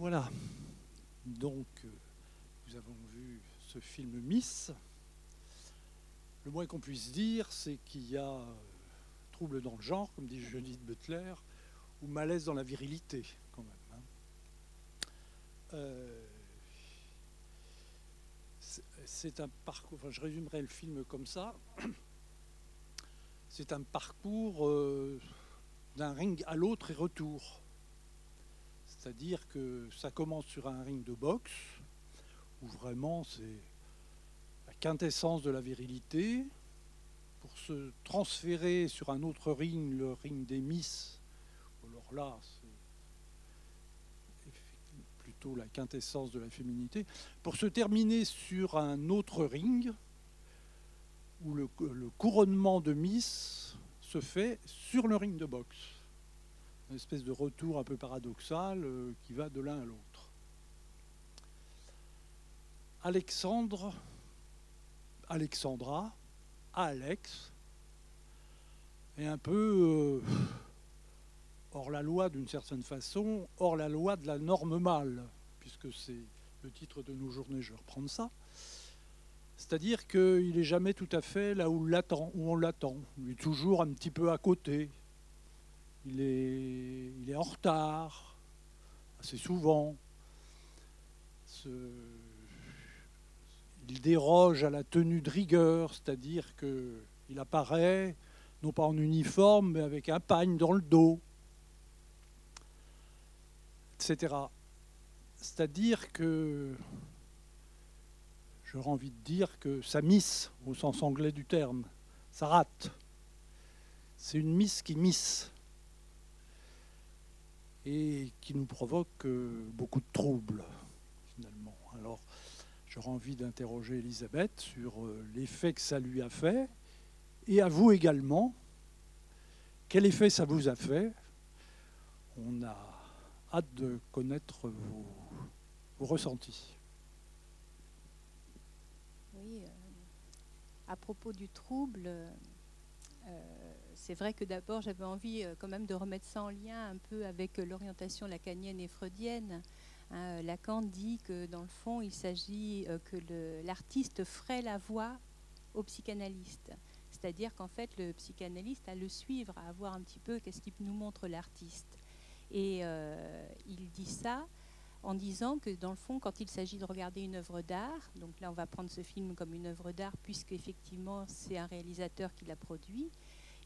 Voilà. Donc, euh, nous avons vu ce film Miss. Le moins qu'on puisse dire, c'est qu'il y a euh, trouble dans le genre, comme dit Judith Butler, ou malaise dans la virilité, quand même. hein. Euh, c'est- un parcours, enfin, je résumerai le film comme ça. C'est un parcours d'un ring à l'autre et retour. C'est-à-dire que ça commence sur un ring de boxe, où vraiment c'est la quintessence de la virilité, pour se transférer sur un autre ring, le ring des Miss. Alors là, c'est plutôt la quintessence de la féminité, pour se terminer sur un autre ring, où le, le couronnement de Miss se fait sur le ring de boxe une espèce de retour un peu paradoxal euh, qui va de l'un à l'autre. Alexandre, Alexandra, Alex, est un peu euh, hors la loi d'une certaine façon, hors la loi de la norme mâle, puisque c'est le titre de nos journées, je vais reprendre ça. C'est-à-dire qu'il n'est jamais tout à fait là où, on l'attend. Il est toujours un petit peu à côté, il est, en retard, assez souvent. Il déroge à la tenue de rigueur, c'est-à-dire qu'il apparaît non pas en uniforme, mais avec un pagne dans le dos, etc. C'est-à-dire que j'aurais envie de dire que ça miss, au sens anglais du terme, ça rate. C'est une miss qui miss et qui nous provoque euh, beaucoup de troubles, finalement. Alors, j'aurais envie d'interroger Elisabeth sur euh, l'effet que ça lui a fait, et à vous également. Quel effet ça vous a fait? On a hâte de connaître vos, ressentis. Oui, euh, à propos du trouble, c'est vrai que d'abord j'avais envie euh, quand même de remettre ça en lien un peu avec euh, l'orientation lacanienne et freudienne. Hein, euh, Lacan dit que dans le fond, il s'agit que l'artiste ferait la voix au psychanalyste. C'est-à-dire qu'en fait, le psychanalyste a le suivre, à voir un petit peu qu'est-ce qui nous montre l'artiste. Et il dit ça en disant que dans le fond, quand il s'agit de regarder une œuvre d'art, donc là on va prendre ce film comme une œuvre d'art puisque effectivement c'est un réalisateur qui l'a produit,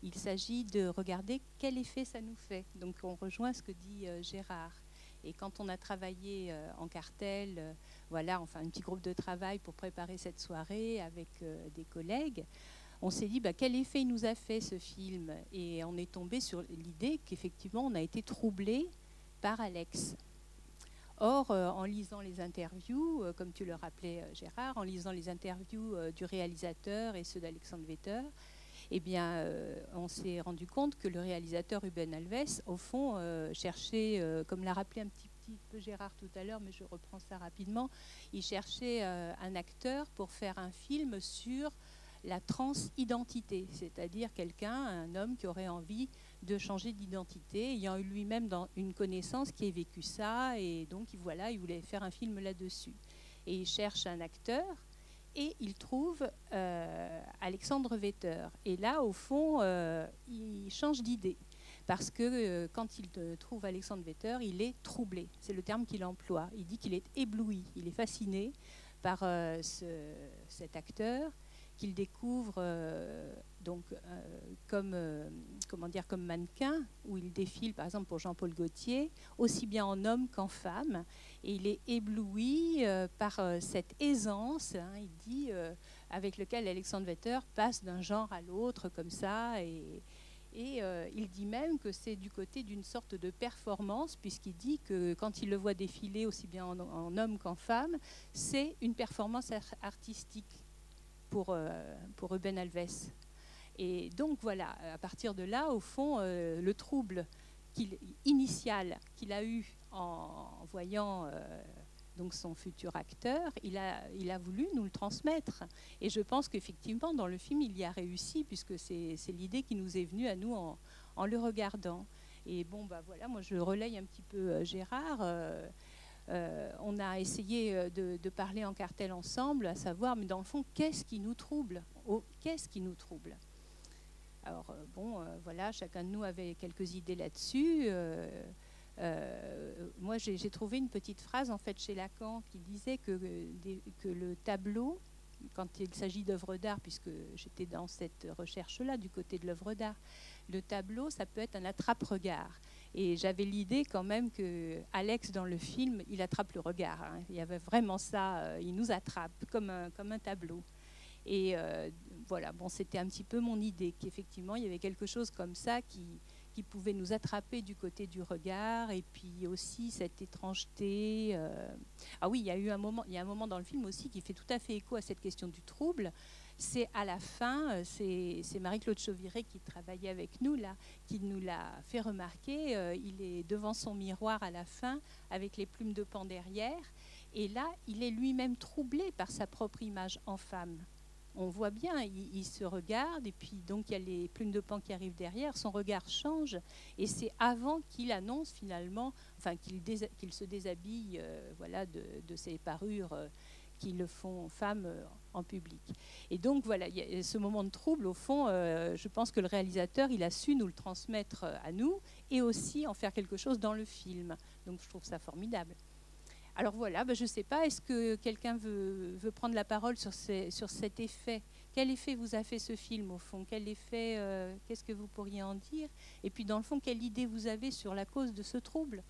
il s'agit de regarder quel effet ça nous fait. Donc on rejoint ce que dit euh, Gérard. Et quand on a travaillé euh, en cartel, euh, voilà, enfin un petit groupe de travail pour préparer cette soirée avec des collègues, on s'est dit bah, quel effet il nous a fait ce film? Et on est tombé sur l'idée qu'effectivement on a été troublé par Alex. Or, en lisant les interviews, comme tu le rappelais Gérard, en lisant les interviews du réalisateur et ceux d'Alexandre Vetter, eh bien, euh, on s'est rendu compte que le réalisateur Ruben Alves, au fond, euh, cherchait, euh, comme l'a rappelé un petit, peu Gérard tout à l'heure, mais je reprends ça rapidement, il cherchait un acteur pour faire un film sur la transidentité, c'est-à-dire quelqu'un, un homme qui aurait envie de changer d'identité, ayant eu lui-même une connaissance qui ait vécu ça, et donc voilà, il voulait faire un film là-dessus. Et il cherche un acteur, et il trouve euh, Alexandre Vetter. Et là, au fond, euh, il change d'idée. Parce que euh, quand il trouve Alexandre Vetter, il est troublé. C'est le terme qu'il emploie. Il dit qu'il est ébloui, il est fasciné par ce- cet acteur qu'il découvre donc comme comment dire comme mannequin où il défile par exemple pour Jean-Paul Gaultier aussi bien en homme qu'en femme et il est ébloui euh, par euh, cette aisance hein, il dit euh, avec lequel Alexandre Vetter passe d'un genre à l'autre comme ça et il dit même que c'est du côté d'une sorte de performance, puisqu'il dit que quand il le voit défiler aussi bien en, homme qu'en femme, c'est une performance ar- artistique pour, euh, pour Ruben Alves. Et donc voilà, à partir de là, au fond, le trouble initial qu'il a eu en voyant euh, donc son futur acteur, il a, il a voulu nous le transmettre. Et je pense qu'effectivement, dans le film, il y a réussi, puisque c'est l'idée qui nous est venue à nous en, en le regardant. Et bon, bah voilà, moi je relaye un petit peu euh, Gérard. euh, on a essayé de, parler en cartel ensemble, à savoir, mais dans le fond, qu'est-ce qui nous trouble? Qu'est-ce qui nous trouble? Alors, bon, voilà, chacun de nous avait quelques idées là-dessus. Moi, j'ai trouvé une petite phrase en fait chez Lacan qui disait que, que le tableau quand il s'agit d'œuvres d'art, puisque j'étais dans cette recherche-là du côté de l'œuvre d'art, le tableau, ça peut être un attrape-regard. Et j'avais l'idée quand même que Alex, dans le film, il attrape le regard. Hein. Il y avait vraiment ça, euh, il nous attrape comme un, tableau. Et euh, voilà, bon, c'était un petit peu mon idée, qu'effectivement, il y avait quelque chose comme ça qui, qui pouvait nous attraper du côté du regard, et puis aussi cette étrangeté. Euh. Ah oui, il y a eu un moment, il y a un moment dans le film aussi qui fait tout à fait écho à cette question du trouble. C'est à la fin, euh, c'est Marie-Claude Chauviré qui travaillait avec nous là, qui nous l'a fait remarquer. Euh, il est devant son miroir à la fin avec les plumes de pan derrière, et là, il est lui-même troublé par sa propre image en femme on voit bien, il, se regarde, et puis donc il y a les plumes de pan qui arrivent derrière, son regard change, et c'est avant qu'il annonce finalement, enfin qu'il se déshabille euh, voilà, de, ses parures euh, qui le font femme euh, en public. Et donc voilà, ce moment de trouble, au fond, je pense que le réalisateur, il a su nous le transmettre à nous, et aussi en faire quelque chose dans le film. Donc je trouve ça formidable. Alors voilà, ben, je ne sais pas, est-ce que quelqu'un veut, prendre la parole sur, sur, cet effet? Quel effet vous a fait ce film au fond? Quel effet, euh, qu'est-ce que vous pourriez en dire? Et puis dans le fond, quelle idée vous avez sur la cause de ce trouble?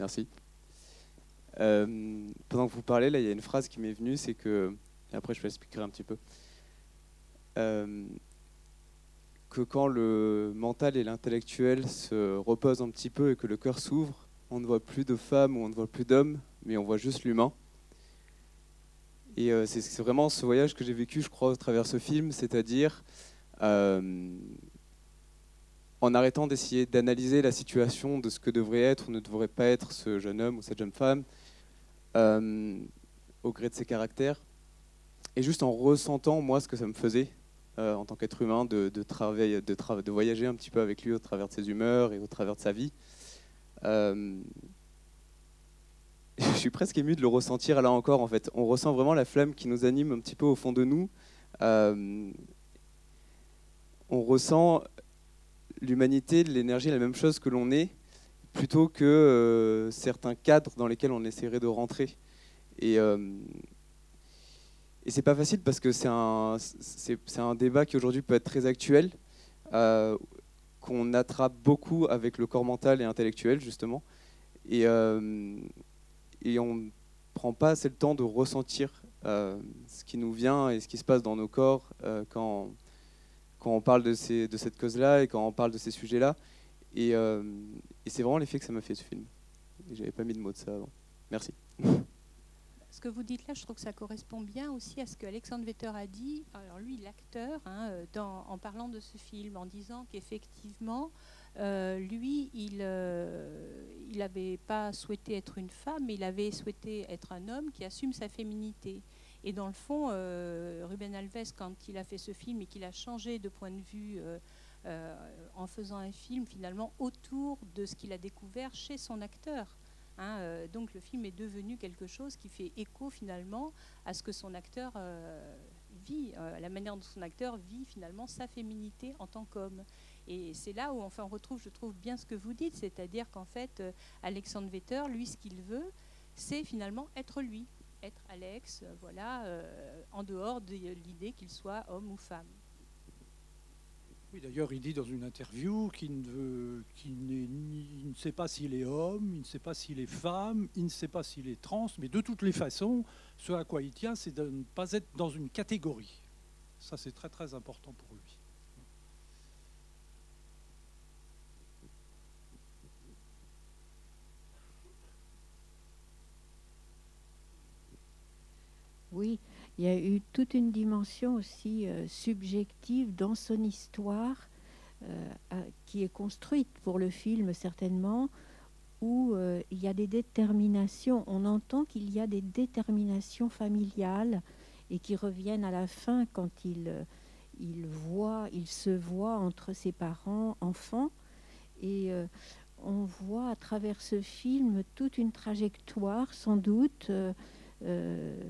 Merci. Euh, pendant que vous parlez, là, il y a une phrase qui m'est venue, c'est que, et après je vais expliquer un petit peu, euh, que quand le mental et l'intellectuel se reposent un petit peu et que le cœur s'ouvre, on ne voit plus de femmes ou on ne voit plus d'hommes, mais on voit juste l'humain. Et euh, c'est vraiment ce voyage que j'ai vécu, je crois, à travers ce film, c'est-à-dire en arrêtant d'essayer d'analyser la situation de ce que devrait être ou ne devrait pas être ce jeune homme ou cette jeune femme, euh, au gré de ses caractères, et juste en ressentant moi ce que ça me faisait euh, en tant qu'être humain de, de, de, de, voyager un petit peu avec lui au travers de ses humeurs et au travers de sa vie. Euh, je suis presque ému de le ressentir là encore en fait. On ressent vraiment la flamme qui nous anime un petit peu au fond de nous. on ressent l'humanité, l'énergie, la même chose que l'on est, plutôt que euh, certains cadres dans lesquels on essaierait de rentrer. Et, euh, et c'est pas facile parce que c'est un, c'est, un débat qui aujourd'hui peut être très actuel, euh, qu'on attrape beaucoup avec le corps mental et intellectuel, justement. Et, euh, et on ne prend pas assez le temps de ressentir ce qui nous vient et ce qui se passe dans nos corps quand, quand on parle de, ces, de cette cause-là et quand on parle de ces sujets-là. Et, et c'est vraiment l'effet que ça m'a fait ce film. J'avais pas mis de mots de ça avant. Merci. Ce que vous dites là, je trouve que ça correspond bien aussi à ce que Alexandre Vetter a dit, alors lui, l'acteur, hein, en parlant de ce film, en disant qu'effectivement, euh, lui, il n'avait euh, pas souhaité être une femme, mais il avait souhaité être un homme qui assume sa féminité. Et dans le fond, euh, Ruben Alves, quand il a fait ce film et qu'il a changé de point de vue en faisant un film finalement autour de ce qu'il a découvert chez son acteur. Hein, donc le film est devenu quelque chose qui fait écho finalement à ce que son acteur vit, à la manière dont son acteur vit finalement sa féminité en tant qu'homme. Et c'est là où enfin, on retrouve, je trouve, bien ce que vous dites, c'est-à-dire qu'en fait, Alexandre Vetter, lui, ce qu'il veut, c'est finalement être lui être Alex, euh, voilà, euh, en dehors de l'idée qu'il soit homme ou femme. Oui, d'ailleurs, il dit dans une interview qu'il ne, ne sait pas s'il est homme, il ne sait pas s'il est femme, il ne sait pas s'il est trans, mais de toutes les façons, ce à quoi il tient, c'est de ne pas être dans une catégorie. Ça, c'est très très important pour lui. Oui, il y a eu toute une dimension aussi euh, subjective dans son histoire euh, qui est construite pour le film certainement, où euh, il y a des déterminations, on entend qu'il y a des déterminations familiales et qui reviennent à la fin quand il, il voit, il se voit entre ses parents enfants. Et euh, on voit à travers ce film toute une trajectoire, sans doute, euh, euh,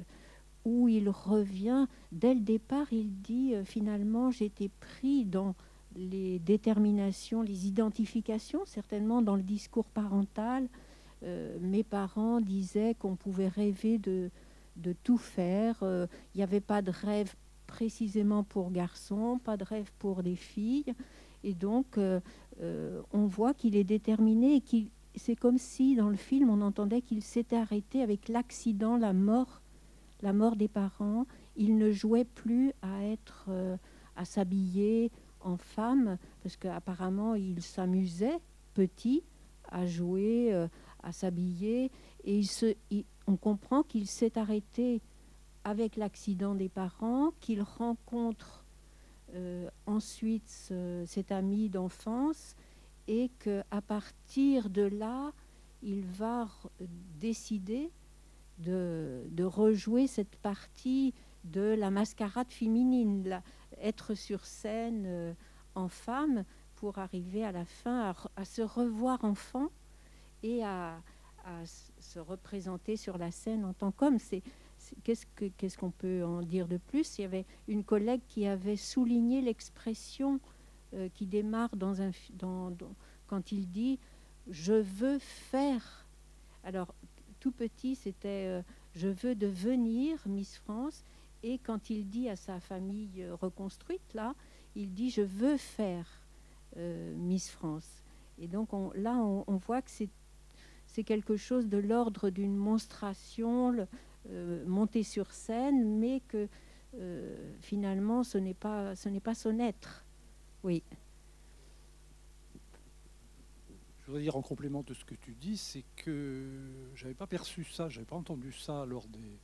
où il revient. Dès le départ, il dit finalement, j'étais pris dans les déterminations, les identifications, certainement dans le discours parental. mes parents disaient qu'on pouvait rêver de, tout faire. Il n'y avait pas de rêve précisément pour garçons, pas de rêve pour des filles. Et donc, euh, euh, on voit qu'il est déterminé et qu'il c'est comme si dans le film on entendait qu'il s'était arrêté avec l'accident, la mort, la mort des parents. Il ne jouait plus à être, euh, à s'habiller en femme parce qu'apparemment il s'amusait petit à jouer, à s'habiller et on comprend qu'il s'est arrêté avec l'accident des parents, qu'il rencontre euh, ensuite cet ami d'enfance et qu'à partir de là, il va décider de, rejouer cette partie de la mascarade féminine, être sur scène euh, en femme pour arriver à la fin à, se revoir enfant et à, se représenter sur la scène en tant qu'homme. C'est qu'est-ce qu'on peut en dire de plus? Il y avait une collègue qui avait souligné l'expression euh, qui démarre quand il dit je veux faire. Alors tout petit, c'était euh, je veux devenir Miss France. Et quand il dit à sa famille euh, reconstruite, là, il dit je veux faire Miss France. Et donc là, on, voit que c'est quelque chose de l'ordre d'une monstration. Euh, monter sur scène, mais que euh, finalement ce n'est pas, ce n'est pas son être. Oui. Je voudrais dire en complément de ce que tu dis, c'est que j'avais pas perçu ça, j'avais pas entendu ça lors des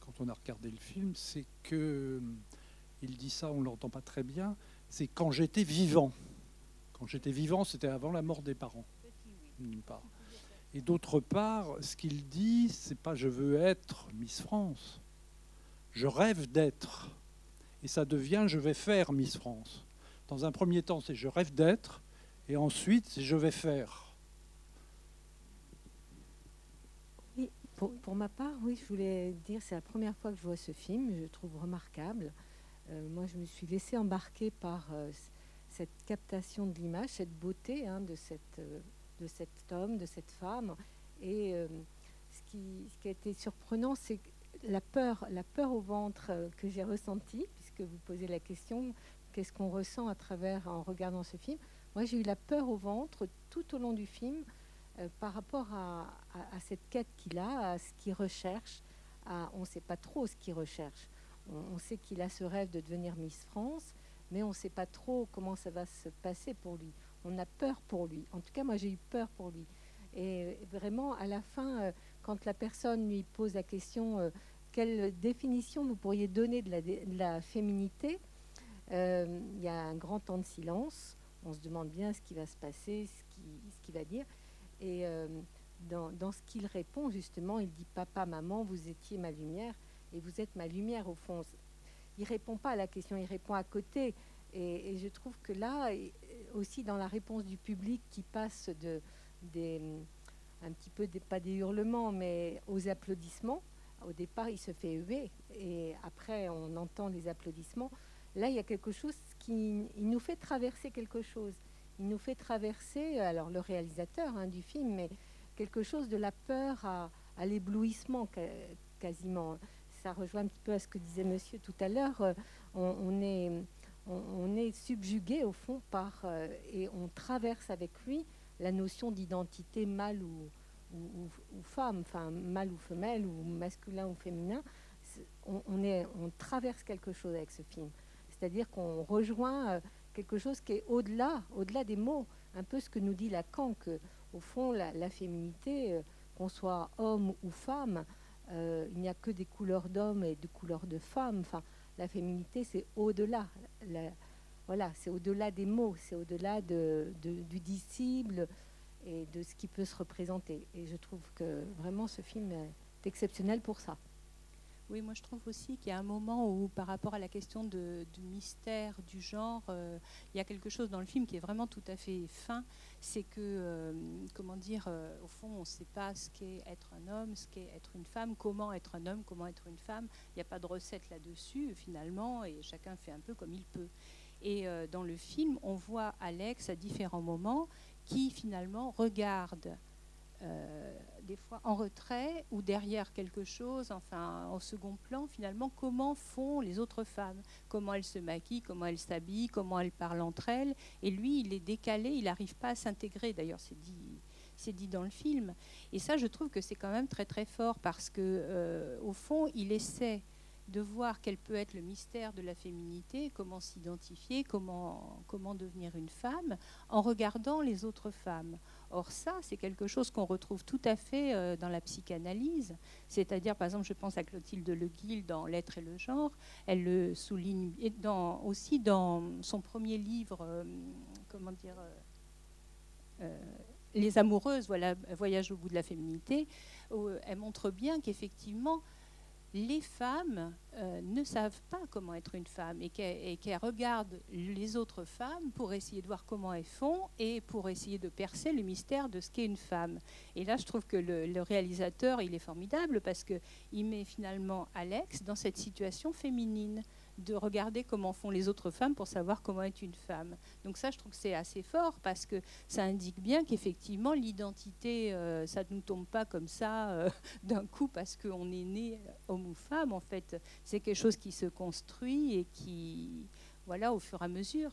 quand on a regardé le film, c'est que il dit ça, on l'entend pas très bien. C'est quand j'étais vivant. Quand j'étais vivant, c'était avant la mort des parents. Et d'autre part, ce qu'il dit, c'est pas je veux être Miss France. Je rêve d'être. Et ça devient je vais faire Miss France. Dans un premier temps, c'est je rêve d'être. Et ensuite, je vais faire. Oui, pour, ma part, oui, je voulais dire, c'est la première fois que je vois ce film. Je le trouve remarquable. Euh, moi, je me suis laissée embarquer par euh, cette captation de l'image, cette beauté hein, de cette. Euh, de cet homme, de cette femme. Et ce, qui, a été surprenant, c'est la peur, la peur au ventre que j'ai ressentie, puisque vous posez la question, qu'est-ce qu'on ressent à travers en regardant ce film Moi, j'ai eu la peur au ventre tout au long du film euh, par rapport à, cette quête qu'il a, à ce qu'il recherche. on ne sait pas trop ce qu'il recherche. On, sait qu'il a ce rêve de devenir Miss France, mais on ne sait pas trop comment ça va se passer pour lui on a peur pour lui. En tout cas, moi, j'ai eu peur pour lui. Et vraiment, à la fin, euh, quand la personne lui pose la question euh, quelle définition vous pourriez donner de la, féminité, il y a un grand temps de silence. On se demande bien ce qui va se passer, ce qu'il va dire. Et dans, dans, ce qu'il répond, justement, il dit Papa, maman, vous étiez ma lumière et vous êtes ma lumière au fond. Il répond pas à la question, il répond à côté. Et, je trouve que là, aussi dans la réponse du public qui passe de, un petit peu, des, pas des hurlements, mais aux applaudissements. Au départ, il se fait huer et après, on entend les applaudissements. Là, il y a quelque chose il nous fait traverser quelque chose. Il nous fait traverser, alors le réalisateur hein, du film, mais quelque chose de la peur à, l'éblouissement quasiment. Ça rejoint un petit peu à ce que disait monsieur tout à l'heure. On, on est subjugué au fond par euh, et on traverse avec lui la notion d'identité mâle ou, femme, enfin mâle ou femelle ou masculin ou féminin. On traverse quelque chose avec ce film. C'est-à-dire qu'on rejoint euh, quelque chose qui est au-delà, au-delà des mots. Un peu ce que nous dit Lacan, que au fond la, féminité, euh, qu'on soit homme ou femme, il n'y a que des couleurs d'homme et des couleurs de femme. Enfin, la féminité, c'est au-delà. voilà, c'est au-delà des mots, c'est au-delà de, du disciple. et de ce qui peut se représenter. Et je trouve que vraiment ce film est exceptionnel pour ça. Oui, moi je trouve aussi qu'il y a un moment où, par rapport à la question de, du mystère du genre, euh, il y a quelque chose dans le film qui est vraiment tout à fait fin. C'est que, euh, comment dire, euh, au fond, on ne sait pas ce qu'est être un homme, ce qu'est être une femme, comment être un homme, comment être une femme. Il n'y a pas de recette là-dessus, finalement, et chacun fait un peu comme il peut. Et dans le film, on voit Alex à différents moments qui, finalement, regarde des fois en retrait ou derrière quelque chose, enfin en second plan, finalement, comment font les autres femmes, comment elles se maquillent, comment elles s'habillent, comment elles parlent entre elles? Et lui, il est décalé, il n'arrive pas à s'intégrer. D'ailleurs, c'est dit, c'est dit dans le film. Et ça, je trouve que c'est quand même très très fort parce que, euh, au fond, il essaie de voir quel peut être le mystère de la féminité, comment s'identifier, comment devenir une femme, en regardant les autres femmes. Or ça, c'est quelque chose qu'on retrouve tout à fait euh, dans la psychanalyse. C'est-à-dire, par exemple, je pense à Clotilde Le Guil dans L'être et le genre. Elle le souligne et aussi dans son premier livre, euh, comment dire, euh, Les amoureuses, voilà, Voyage au bout de la féminité. Où elle montre bien qu'effectivement, les femmes euh, ne savent pas comment être une femme et qu'elles regardent les autres femmes pour essayer de voir comment elles font et pour essayer de percer le mystère de ce qu'est une femme. Et là, je trouve que le, le réalisateur, il est formidable parce qu'il met finalement Alex dans cette situation féminine de regarder comment font les autres femmes pour savoir comment est une femme. Donc ça, je trouve que c'est assez fort parce que ça indique bien qu'effectivement, l'identité, euh, ça ne nous tombe pas comme ça euh, d'un coup parce qu'on est né homme ou femme. En fait, c'est quelque chose qui se construit et qui, voilà, au fur et à mesure.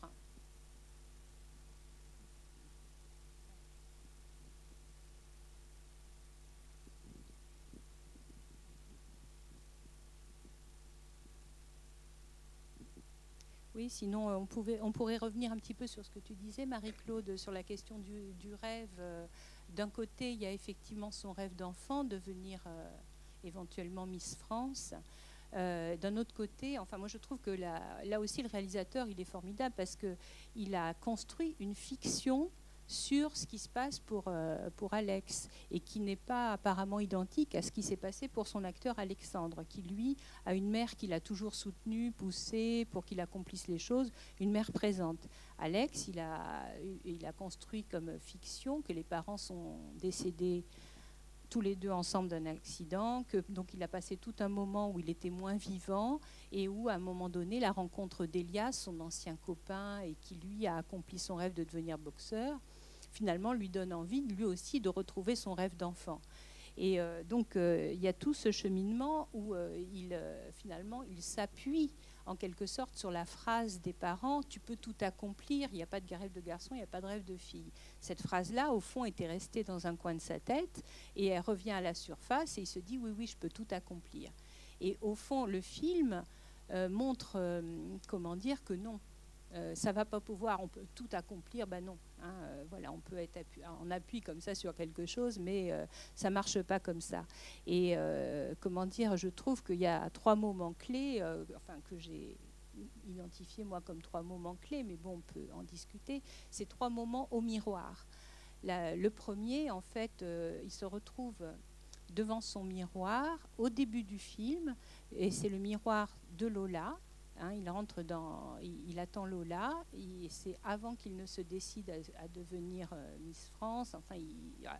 Sinon euh, on, pourrait revenir un petit peu sur ce que tu disais, Marie-Claude, sur la question du, rêve. Euh, d'un côté, il y a effectivement son rêve d'enfant, devenir euh, éventuellement Miss France. D'un autre côté, enfin moi je trouve que là aussi le réalisateur il est formidable parce qu'il a construit une fiction sur ce qui se passe pour, euh, pour Alex et qui n'est pas apparemment identique à ce qui s'est passé pour son acteur Alexandre, qui lui a une mère qui l'a toujours soutenu, poussé pour qu'il accomplisse les choses, une mère présente. Alex, il a, il a construit comme fiction que les parents sont décédés tous les deux ensemble d'un accident, que donc il a passé tout un moment où il était moins vivant et où à un moment donné la rencontre d'Elias, son ancien copain et qui lui a accompli son rêve de devenir boxeur, finalement lui donne envie lui aussi de retrouver son rêve d'enfant. Et euh, donc euh, il y a tout ce cheminement où euh, il finalement il s'appuie en quelque sorte sur la phrase des parents tu peux tout accomplir, il n'y a pas de rêve de garçon, il n'y a pas de rêve de fille. Cette phrase-là, au fond, était restée dans un coin de sa tête et elle revient à la surface et il se dit oui oui je peux tout accomplir. Et au fond, le film montre comment dire que non, euh, ça va pas pouvoir, on peut tout accomplir, ben non. Hein, euh, voilà, on peut être en appui comme ça sur quelque chose, mais euh, ça marche pas comme ça. Et comment dire, je trouve qu'il y a trois moments clés, enfin que j'ai identifié moi comme trois moments clés, mais bon, on peut en discuter. Ces trois moments au miroir. le premier, en fait, il se retrouve devant son miroir au début du film, et c'est le miroir de Lola. Hein, il rentre dans, il, attend Lola, c'est avant qu'il ne se décide à, devenir euh, Miss France, enfin,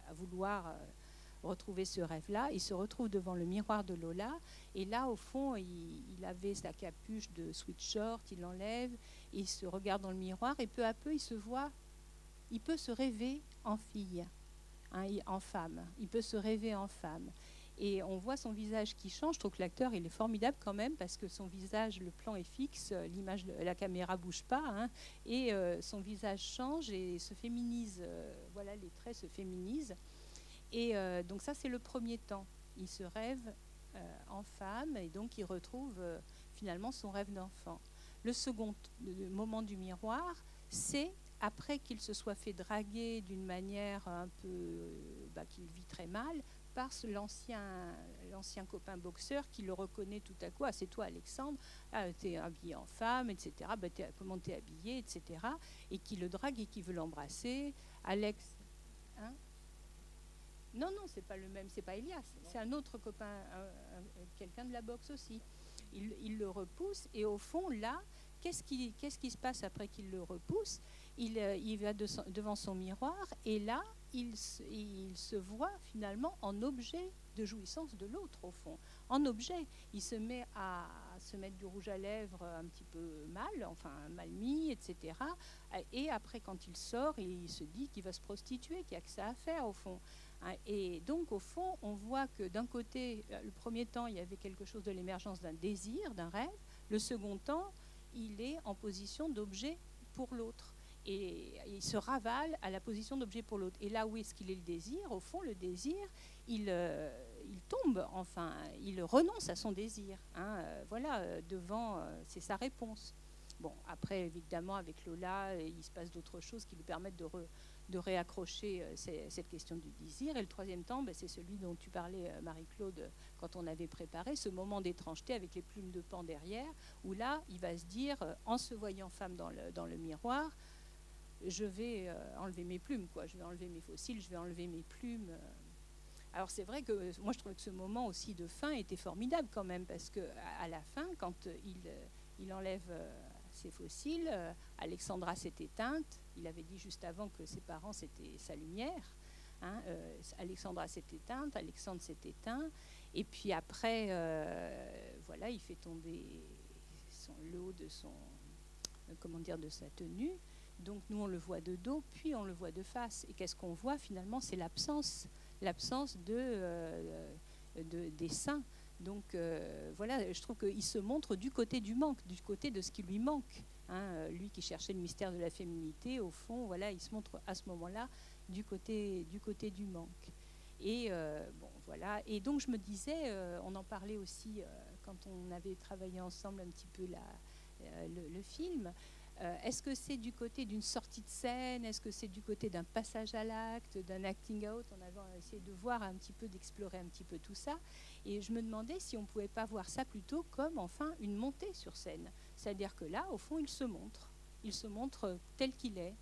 à vouloir euh, retrouver ce rêve-là. Il se retrouve devant le miroir de Lola, et là, au fond, il, avait sa capuche de sweatshirt, il l'enlève, il se regarde dans le miroir, et peu à peu, il se voit, il peut se rêver en fille, hein, en femme, il peut se rêver en femme. Et on voit son visage qui change. Je trouve que l'acteur, il est formidable quand même parce que son visage, le plan est fixe, l'image, la caméra bouge pas, hein, et euh, son visage change et se féminise. Euh, voilà, les traits se féminisent. Et euh, donc ça, c'est le premier temps. Il se rêve en femme et donc il retrouve finalement son rêve d'enfant. Le second moment du miroir, c'est après qu'il se soit fait draguer d'une manière un peu bah, qu'il vit très mal, par l'ancien, copain boxeur qui le reconnaît tout à coup. Ah, c'est toi, Alexandre, ah, tu es habillé en femme, etc. Bah, es, comment tu es habillé, etc. Et qui le drague et qui veut l'embrasser. Alex, Hein? Non, non, c'est pas le même, c'est pas Elias, c'est un autre copain, quelqu'un de la boxe aussi. Il, le repousse et au fond, là, qu'est-ce qui, qu'est-ce qui se passe après qu'il le repousse? Il, euh, il, va devant son miroir et là, il, se voit finalement en objet de jouissance de l'autre, au fond. En objet, il se met à se mettre du rouge à lèvres un petit peu mal, enfin mal mis, etc. Et après, quand il sort, il se dit qu'il va se prostituer, qu'il n'y a que ça à faire, au fond. Hein, et donc, au fond, on voit que d'un côté, euh, le premier temps, il y avait quelque chose de l'émergence d'un désir, d'un rêve. Le second temps, il est en position d'objet pour l'autre. Et il se ravale à la position d'objet pour l'autre. Et là où est-ce qu'il est le désir? Au fond, le désir, il, euh, il tombe, enfin, il renonce à son désir. Hein, euh, voilà, devant, c'est sa réponse. Bon, après, évidemment, avec Lola, il se passe d'autres choses qui lui permettent de, de réaccrocher euh, cette question du désir. Et le troisième temps, ben, c'est celui dont tu parlais, euh, Marie-Claude, quand on avait préparé, ce moment d'étrangeté avec les plumes de pan derrière, où là, il va se dire, euh, en se voyant femme dans le, dans le miroir, je vais enlever mes plumes, quoi. je vais enlever mes fossiles, je vais enlever mes plumes. Alors c'est vrai que moi je trouvais que ce moment aussi de fin était formidable quand même, parce que à la fin, quand il, il enlève ses fossiles. Euh, Alexandra s'est éteinte. Il avait dit juste avant que ses parents, c'était sa lumière. Hein, euh, Alexandra s'est éteinte, Alexandre s'est éteint. Et puis après, euh, voilà, il fait tomber son, le haut de son, comment dire, de sa tenue. Donc nous, on le voit de dos, puis on le voit de face. Et qu'est-ce qu'on voit finalement C'est l'absence, l'absence de, de, des seins. Donc euh, voilà, je trouve qu'il se montre du côté du manque, du côté de ce qui lui manque. Hein. Euh, lui qui cherchait le mystère de la féminité, au fond, voilà, il se montre à ce moment-là du côté, du côté du manque. Et euh, bon, voilà. Et donc je me disais, on en parlait aussi quand on avait travaillé ensemble un petit peu la, le, film. Euh, est-ce que c'est du côté d'une sortie de scène? Est-ce que c'est du côté d'un passage à l'acte, d'un acting out? On avait essayé de voir un petit peu, d'explorer un petit peu tout ça. Et je me demandais si on ne pouvait pas voir ça plutôt comme enfin une montée sur scène. C'est-à-dire que là, au fond, il se montre. Il se montre tel qu'il est.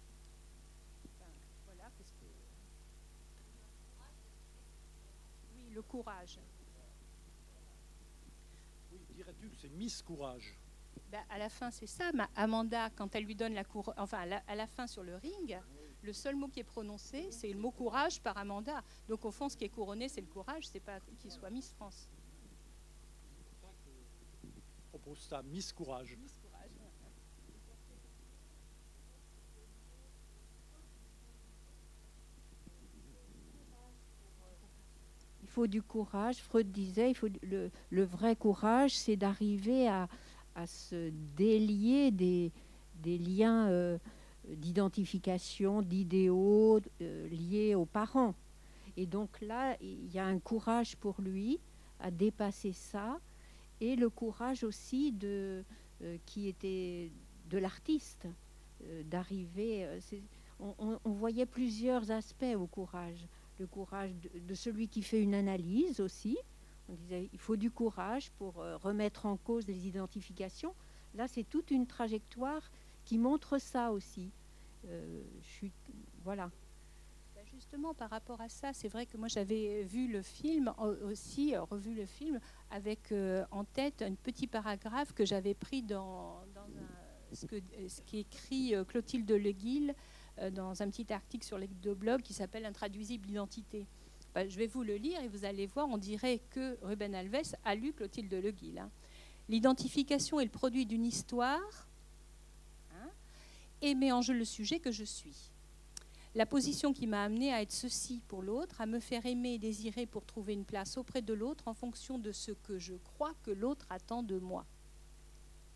Oui, le courage. Oui, dirais-tu que c'est Miss Courage? Bah, à la fin, c'est ça. Amanda, quand elle lui donne la cour, enfin à la, fin sur le ring, le seul mot qui est prononcé, c'est le mot courage par Amanda. Donc au fond, ce qui est couronné, c'est le courage, c'est pas qu'il soit Miss France. On propose ça, Miss Courage. Il faut du courage. Freud disait, il faut le vrai courage, c'est d'arriver à, à se délier des, liens euh, d'identification, d'idéaux euh, liés aux parents. Et donc là, il y a un courage pour lui à dépasser ça, et le courage aussi de, euh, qui était de l'artiste, d'arriver. On, voyait plusieurs aspects au courage. Le courage de celui qui fait une analyse aussi, on disait il faut du courage pour euh, remettre en cause les identifications. Là, c'est toute une trajectoire qui montre ça aussi. Euh, voilà. Bah, justement, par rapport à ça, c'est vrai que moi j'avais vu le film aussi, euh, revu le film avec en tête un petit paragraphe que j'avais pris dans, ce, que, ce qui écrit Clotilde Leguil dans un petit article sur les deux blogs qui s'appelle Intraduisible identité. Bah, je vais vous le lire et vous allez voir, on dirait que Ruben Alves a lu Clotilde Le Guil. Hein. L'identification est le produit d'une histoire hein, et met en jeu le sujet que je suis. La position qui m'a amené à être ceci pour l'autre, à me faire aimer et désirer pour trouver une place auprès de l'autre en fonction de ce que je crois que l'autre attend de moi.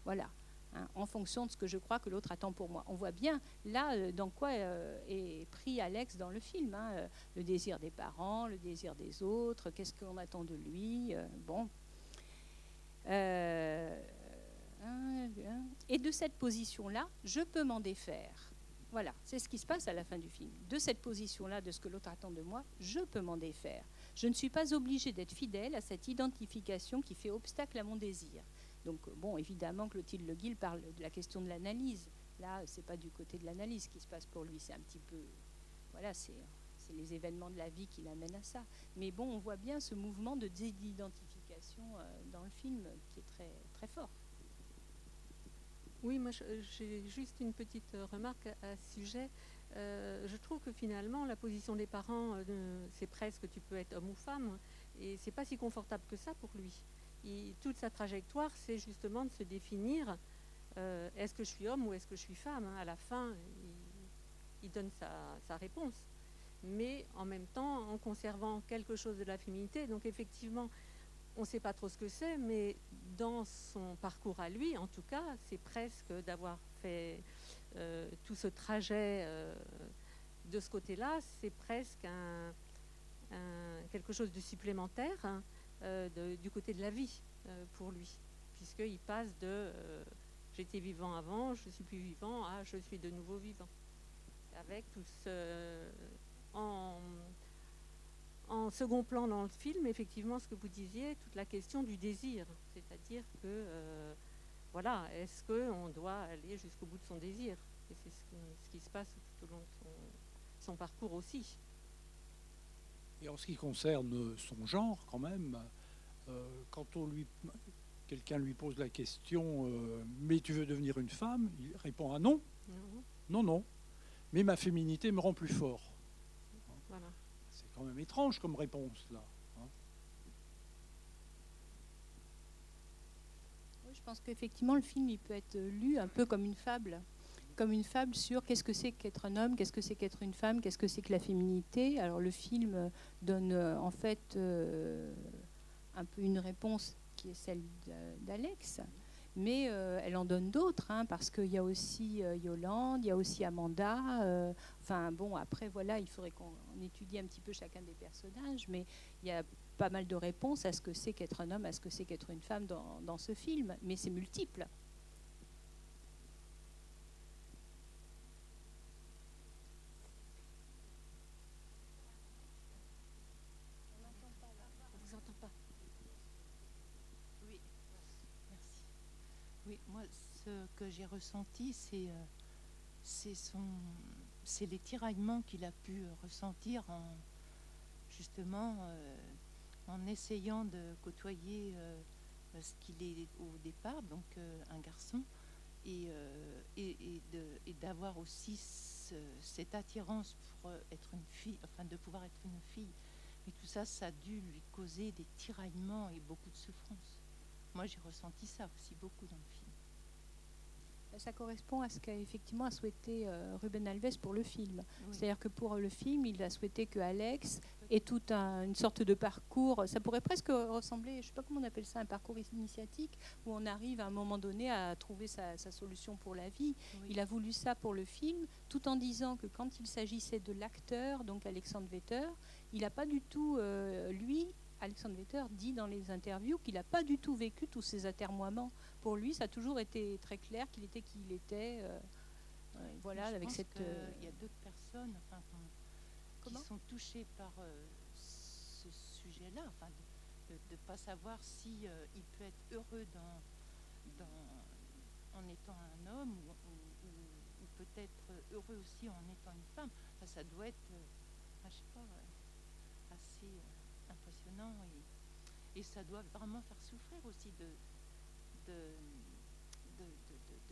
Voilà. Hein, en fonction de ce que je crois que l'autre attend pour moi. On voit bien là euh, dans quoi euh, est pris Alex dans le film. Hein, euh, le désir des parents, le désir des autres, qu'est-ce qu'on attend de lui. bon. et de cette position-là, je peux m'en défaire. Voilà, c'est ce qui se passe à la fin du film. De cette position-là, de ce que l'autre attend de moi, je peux m'en défaire. Je ne suis pas obligée d'être fidèle à cette identification qui fait obstacle à mon désir. Donc, bon, évidemment, Clotilde Le Guil parle de la question de l'analyse. Là, c'est pas du côté de l'analyse qui se passe pour lui, c'est un petit peu. Voilà, c'est les événements de la vie qui l'amènent à ça. Mais bon, on voit bien ce mouvement de désidentification euh, dans le film qui est très, fort. Oui, moi j'ai juste une petite remarque à ce sujet. Euh, je trouve que finalement, la position des parents, euh, c'est presque tu peux être homme ou femme, et c'est pas si confortable que ça pour lui. Toute sa trajectoire, c'est justement de se définir euh, est-ce que je suis homme ou est-ce que je suis femme hein. À la fin, il, donne sa, réponse. Mais en même temps, en conservant quelque chose de la féminité. Donc effectivement, on ne sait pas trop ce que c'est, mais dans son parcours à lui, en tout cas, c'est presque d'avoir fait euh, tout ce trajet euh, de ce côté-là, c'est presque quelque chose de supplémentaire hein, du côté de la vie pour lui, puisqu'il passe de J'étais vivant avant, je suis plus vivant, ah, je suis de nouveau vivant. Avec tout ce. En, second plan dans le film, effectivement, ce que vous disiez, toute la question du désir. C'est-à-dire que, euh, voilà, est-ce qu'on doit aller jusqu'au bout de son désir? Et c'est ce, qui se passe tout au long de son, parcours aussi. Et en ce qui concerne son genre, quand même, euh, quand on lui quelqu'un lui pose la question euh, Mais tu veux devenir une femme? Il répond Ah non, non, non. Mais ma féminité me rend plus fort. C'est quand même étrange comme réponse là. Hein. je pense qu'effectivement le film il peut être lu un peu comme une fable comme une fable sur qu'est-ce que c'est qu'être un homme, qu'est-ce que c'est qu'être une femme, qu'est-ce que c'est que la féminité. Alors le film donne euh, en fait euh, un peu une réponse qui est celle d'Alex. Mais euh, elle en donne d'autres, hein, parce qu'il y a aussi euh, Yolande, il y a aussi Amanda. Euh, enfin bon, après voilà, il faudrait qu'on étudie un petit peu chacun des personnages, mais il y a pas mal de réponses à ce que c'est qu'être un homme, à ce que c'est qu'être une femme dans ce film, mais c'est multiple. Que j'ai ressenti, c'est euh, c'est les tiraillements qu'il a pu ressentir en justement euh, en essayant de côtoyer euh, ce qu'il est au départ, donc un garçon, et, et, et d'avoir aussi cette attirance pour être une fille, enfin de pouvoir être une fille. Mais tout ça, ça a dû lui causer des tiraillements et beaucoup de souffrance. Moi, j'ai ressenti ça aussi beaucoup dans le film ça correspond à ce qu'a effectivement souhaité euh, Ruben Alves pour le film. C'est-à-dire que pour le film, il a souhaité que Alex ait toute une sorte de parcours. Ça pourrait presque ressembler, je ne sais pas comment on appelle ça, un parcours initiatique où on arrive à un moment donné à trouver sa, solution pour la vie. Il a voulu ça pour le film, tout en disant que quand il s'agissait de l'acteur, donc Alexandre Vetter, il n'a pas du tout, euh, lui, Alexandre Vetter dit dans les interviews qu'il n'a pas du tout vécu tous ces atermoiements. Pour lui, ça a toujours été très clair qu'il était qui il était. Euh, voilà, avec cette. Euh, il y a d'autres personnes enfin, qui sont touchées par euh, ce sujet-là, enfin, de ne pas savoir si il peut être heureux dans, dans, en étant un homme ou, peut-être heureux aussi en étant une femme. ça doit être, je sais pas, assez impressionnant et, ça doit vraiment faire souffrir aussi de, de,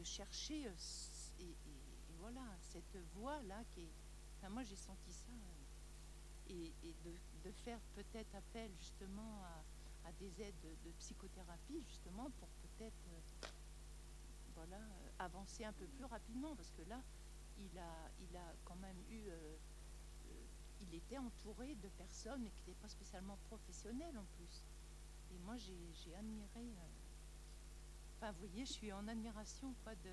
chercher euh, et, voilà cette voix là qui est. Enfin, moi j'ai senti ça euh, et, de, faire peut-être appel justement à, des aides de, psychothérapie justement pour peut-être euh, voilà avancer un peu plus rapidement parce que là il a il a quand même eu il était entouré de personnes qui n'étaient pas spécialement professionnelles en plus. Et moi, j'ai admiré. Euh, enfin, vous voyez, je suis en admiration quoi, de.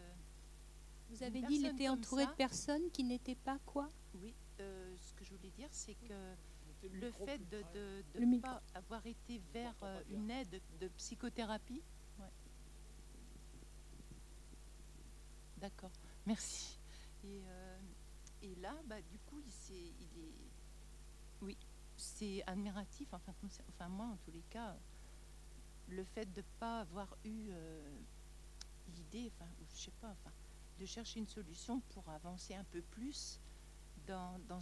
Vous avez dit qu'il était entouré de personnes qui n'étaient pas quoi? Oui, euh, ce que je voulais dire, c'est que le fait de ne pas avoir été vers euh, une aide de psychothérapie. D'accord, merci. Et, et, là, bah, du coup, il, il est oui, c'est admiratif. Enfin, enfin, moi, en tous les cas, le fait de ne pas avoir eu euh, l'idée, enfin, je sais pas, enfin, de chercher une solution pour avancer un peu plus dans, dans,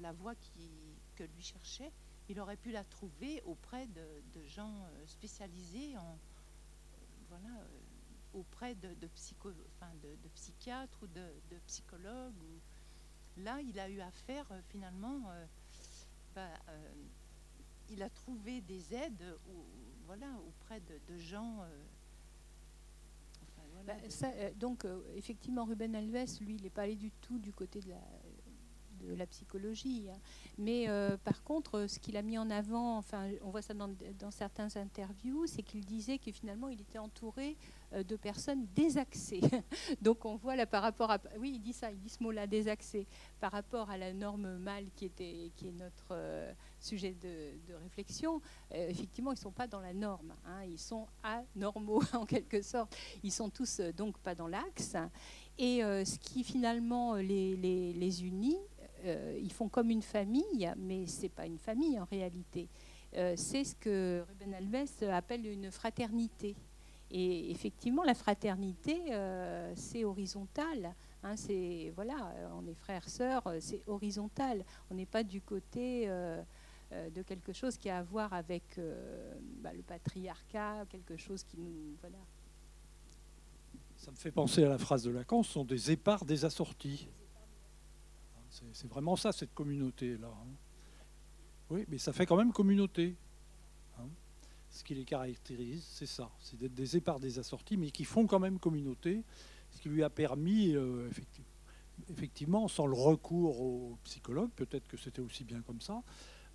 la voie qui, que lui cherchait, il aurait pu la trouver auprès de, gens euh, spécialisés en, voilà, euh, auprès de, psycho, enfin de, de psychiatres ou de, psychologues. Là, il a eu affaire finalement, euh, il a trouvé des aides voilà, auprès de, de gens. euh, enfin, voilà, Bah, de- ça, euh, donc, effectivement, Ruben Alves, lui, il n'est pas allé du tout du côté de la, de la psychologie. hein. Mais euh, par contre, euh, ce qu'il a mis en avant, enfin, on voit ça dans, dans certaines interviews, c'est qu'il disait que finalement, il était entouré euh, de personnes désaxées. donc, on voit là par rapport à. Oui, il dit ça, il dit ce mot-là, désaxé, par rapport à la norme mâle qui, était, qui est notre sujet de, réflexion. effectivement, ils ne sont pas dans la norme, hein, ils sont anormaux en quelque sorte. Ils sont tous donc pas dans l'axe. Et ce qui finalement les, les- les unit, ils font comme une famille, mais ce n'est pas une famille en réalité. Euh, c'est ce que Ruben Alves appelle une fraternité. Et effectivement, la fraternité, euh, c'est horizontal. hein, c'est voilà, euh, on est frères, sœurs, euh, c'est horizontal. On n'est pas du côté euh, euh, de quelque chose qui a à voir avec euh, bah, le patriarcat, quelque chose qui nous voilà. Ça me fait penser à la phrase de Lacan, ce sont des épars des assortis. C'est vraiment ça, cette communauté-là. hein. Oui, mais ça fait quand même communauté. hein. Ce qui les caractérise, c'est ça, c'est d'être des épars des assortis, mais qui font quand même communauté, ce qui lui a permis, euh, effecti- effectivement, sans le recours aux psychologues, peut-être que c'était aussi bien comme ça,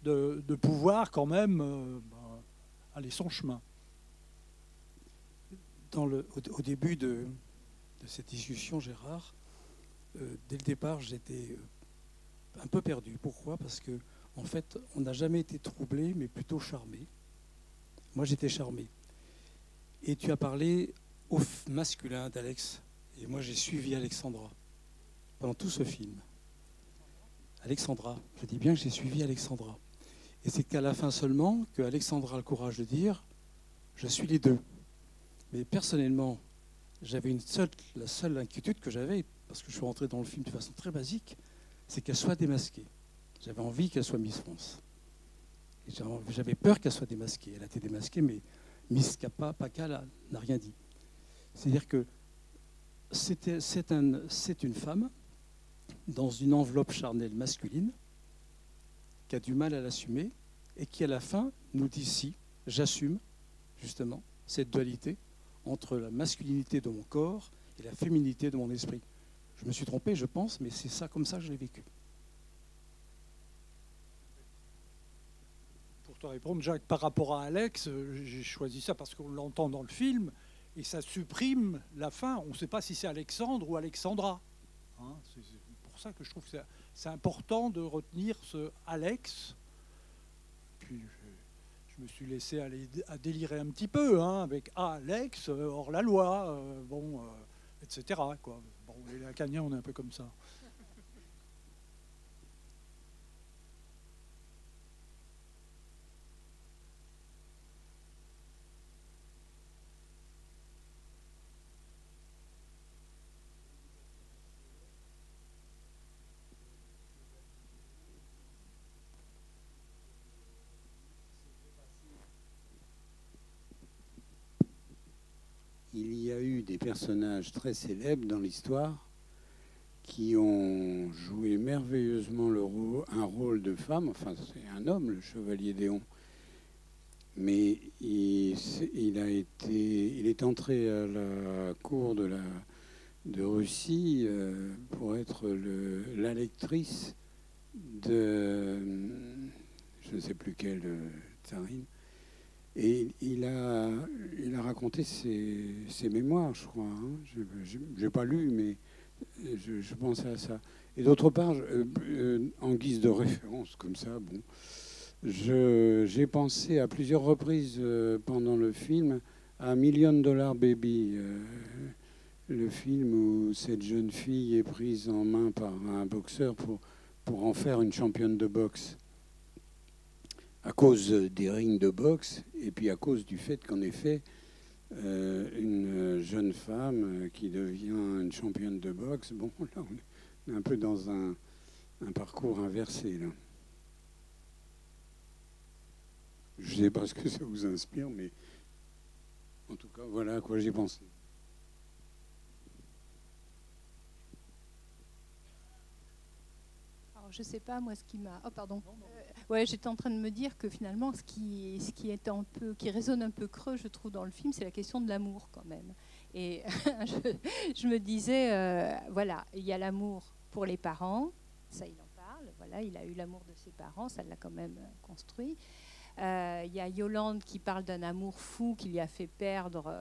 de, pouvoir quand même euh, ben, aller son chemin. Au, début de, cette discussion, Gérard, euh, dès le départ, j'étais un peu perdu. Pourquoi? Parce que, en fait, on n'a jamais été troublé, mais plutôt charmé. Moi, j'étais charmé. Et tu as parlé au masculin d'Alex, et moi, j'ai suivi Alexandra pendant tout ce film. Alexandra, je dis bien que j'ai suivi Alexandra. Et c'est qu'à la fin seulement que Alexandra a le courage de dire Je suis les deux. Mais personnellement, j'avais une seule, la seule inquiétude que j'avais, parce que je suis rentré dans le film de façon très basique, c'est qu'elle soit démasquée. J'avais envie qu'elle soit Miss France. J'avais- peur qu'elle soit démasquée. Elle a été démasquée, mais Miss Kappa, Paka là, n'a rien dit. C'est-à-dire que c'est une femme dans une enveloppe charnelle masculine qui a du mal à l'assumer et qui, à la fin, nous dit si, j'assume justement cette dualité entre la masculinité de mon corps et la féminité de mon esprit. Je me suis trompé, je pense, mais c'est ça comme ça que je l'ai vécu. Pour te répondre, Jacques, par rapport à Alex, euh, j'ai choisi ça parce qu'on l'entend dans le film et ça supprime la fin. On ne sait pas si c'est Alexandre ou Alexandra. Hein, c'est pour ça que je trouve que c'est- important de retenir ce Alex. Puis je, je me suis laissé aller à délirer un petit peu hein, avec Alex, euh, hors la loi, euh, bon, euh, etc. Les Lacaniens, on est un peu comme ça. il y a eu des personnages très célèbres dans l'histoire qui ont joué merveilleusement le rôle- un rôle de femme. Enfin, c'est un homme, le chevalier Déon. Mais il, a été, il est entré à la cour de, la, de Russie euh, pour être le- la lectrice de, je ne sais plus quelle euh, tsarine. Et il a, il a raconté ses, mémoires, je crois. hein. Je n'ai pas lu, mais je, pensais à ça. Et d'autre part, euh, en guise de référence, comme ça, bon, j'ai pensé à plusieurs reprises euh, pendant le film à Million Dollar Baby, euh, le film où cette jeune fille est prise en main par un boxeur pour, pour en faire une championne de boxe à cause des rings de boxe et puis à cause du fait qu'en effet, euh, une jeune femme euh, qui devient une championne de boxe, bon, là, on est un peu dans un, un parcours inversé. Là. Je ne sais pas ce que ça vous inspire, mais en tout cas, voilà à quoi j'ai pensé. Je sais pas, moi, ce qui m'a. Oh, pardon. Euh, ouais, j'étais en train de me dire que finalement, ce qui, ce qui résonne un peu creux, je trouve, dans le film, c'est la question de l'amour, quand même. Et je, me disais, euh, voilà, il y a l'amour pour les parents, ça, il en parle. Voilà, il a eu l'amour de ses parents, ça l'a quand même construit. Euh, Il y a Yolande qui parle d'un amour fou qui lui a fait perdre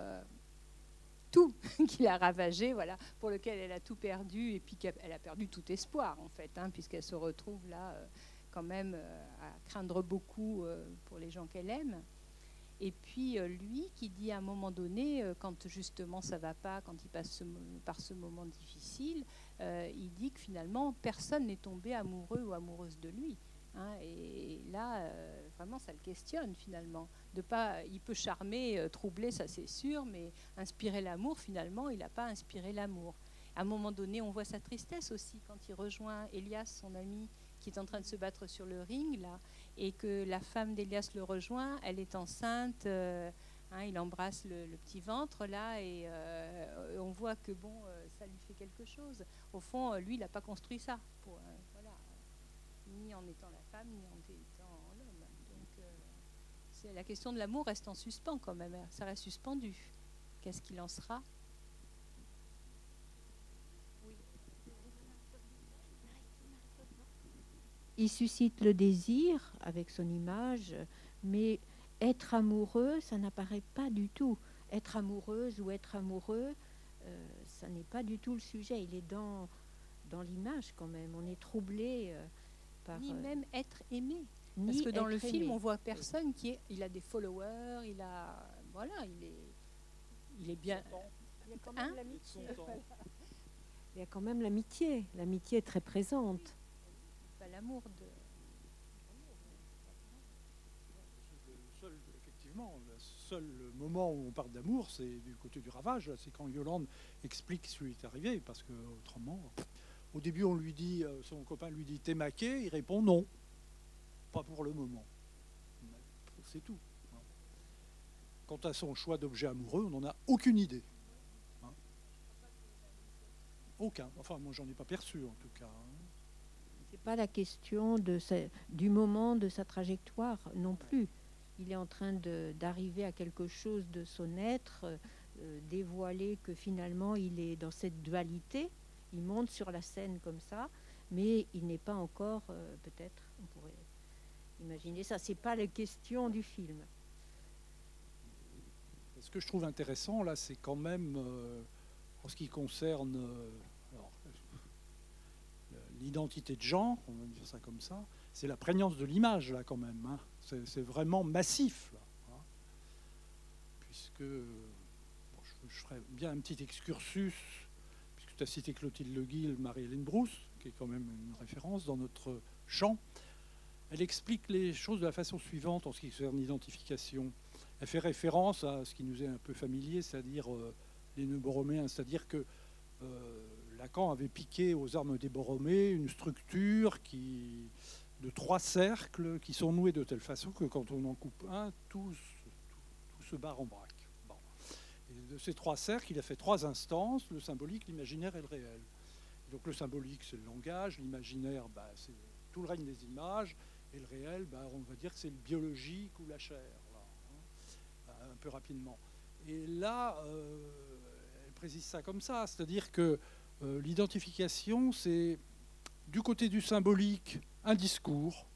tout, qui l'a ravagé, voilà, pour lequel elle a tout perdu et puis qu'elle a perdu tout espoir en fait, hein, puisqu'elle se retrouve là euh, quand même euh, à craindre beaucoup euh, pour les gens qu'elle aime. Et puis lui qui dit à un moment donné, quand justement ça va pas, quand il passe par ce moment difficile, il dit que finalement personne n'est tombé amoureux ou amoureuse de lui. Hein. et là, euh, vraiment, ça le questionne finalement. De pas, il peut charmer, euh, troubler, ça c'est sûr, mais inspirer l'amour, finalement, il n'a pas inspiré l'amour. À un moment donné, on voit sa tristesse aussi quand il rejoint Elias, son ami, qui est en train de se battre sur le ring là, et que la femme d'Elias le rejoint. Elle est enceinte. euh, hein, il embrasse le, petit ventre là et on voit que bon, ça lui fait quelque chose. Au fond, lui, il n'a pas construit ça, ni en étant la femme, ni en étant l'homme. Donc, euh, c'est la question de l'amour reste en suspens quand même. Ça reste suspendu. Qu'est-ce qu'il en sera? Il suscite le désir avec son image, mais être amoureux, ça n'apparaît pas du tout. Être amoureuse ou être amoureux, euh, ça n'est pas du tout le sujet. Il est dans, dans l'image quand même. On est troublé euh, par. Ni euh, même être aimé. ni Parce que dans le film, aimé. on voit personne qui est. Il a des followers, il a. Voilà, il est. Il est bien. Il y a quand Hein même l'amitié. Il y a quand même l'amitié. L'amitié est très présente. pas l'amour de. Seul, effectivement, le seul moment où on parle d'amour, c'est du côté du ravage. C'est quand Yolande explique ce qui lui est arrivé, parce que autrement, pff, au début, on lui dit, euh, son copain lui dit, t'es maqué, il répond non, pas pour le moment. C'est tout. Quant à son choix d'objet amoureux, on n'en a aucune idée. Aucun. Enfin, moi, j'en ai pas perçu, en tout cas. hein. C'est pas la question du moment de sa trajectoire non plus. Il est en train d'arriver à quelque chose de son être, euh, dévoiler que finalement il est dans cette dualité. Il monte sur la scène comme ça, mais il n'est pas encore, euh, peut-être, on pourrait imaginer ça. C'est pas la question du film. Ce que je trouve intéressant, là, c'est quand même, euh, en ce qui concerne euh, l'identité de genre, on va dire ça comme ça, c'est la prégnance de l'image, là, quand même. hein. C'est vraiment massif, là. hein. Puisque, je, je bien un petit excursus, tu as cité Clotilde Le Guil, Marie-Hélène Brousse, qui est quand même une référence dans notre champ. Elle explique les choses de la façon suivante en ce qui concerne l'identification. Elle fait référence à ce qui nous est un peu familier, c'est-à-dire euh, les nœuds borroméens, c'est-à-dire que euh, Lacan avait piqué aux armes des Borromées une structure qui, de trois cercles qui sont noués de telle façon que quand on en coupe un, tout, se- barre en vrac. De ces trois cercles, il a fait trois instances, le symbolique, l'imaginaire et le réel. Donc le symbolique, c'est le langage, l'imaginaire, bah, c'est tout le règne des images, et le réel, bah, on va dire que c'est le biologique ou la chair, hein, un peu rapidement. Et là, euh, elle précise ça comme ça, c'est-à-dire que euh, l'identification, c'est du côté du symbolique un discours,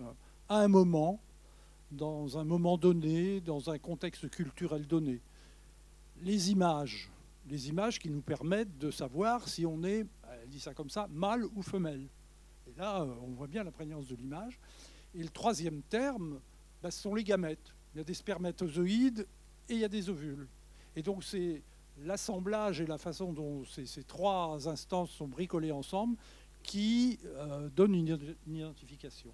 euh, à un moment, dans un moment donné, dans un contexte culturel donné. Les images, les images qui nous permettent de savoir si on est, elle dit ça comme ça, mâle ou femelle. Et là, euh, on voit bien la prégnance de l'image. Et le troisième terme, bah, ce sont les gamètes. Il y a des spermatozoïdes et il y a des ovules. Et donc c'est l'assemblage et la façon dont ces, trois instances sont bricolées ensemble qui euh, donne une, une identification.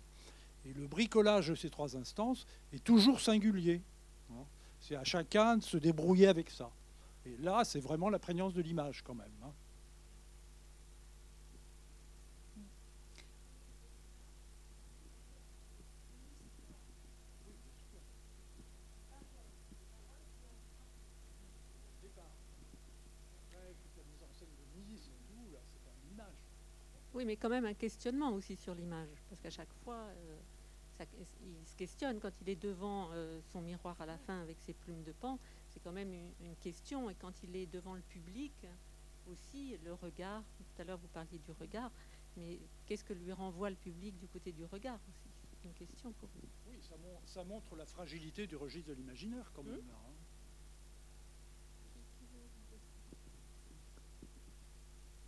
Et le bricolage de ces trois instances est toujours singulier. C'est à chacun de se débrouiller avec ça. Et là, c'est vraiment la prégnance de l'image quand même. Hein. Oui, mais quand même un questionnement aussi sur l'image, parce qu'à chaque fois, euh, ça- il se questionne quand il est devant euh, son miroir à la fin avec ses plumes de pan. C'est quand même une, une question, et quand il est devant le public aussi, le regard. Tout à l'heure, vous parliez du regard, mais qu'est-ce que lui renvoie le public du côté du regard aussi? C'est une question pour vous. Oui, ça, mon- ça montre la fragilité du registre de l'imaginaire quand même. Hmm. là, hein.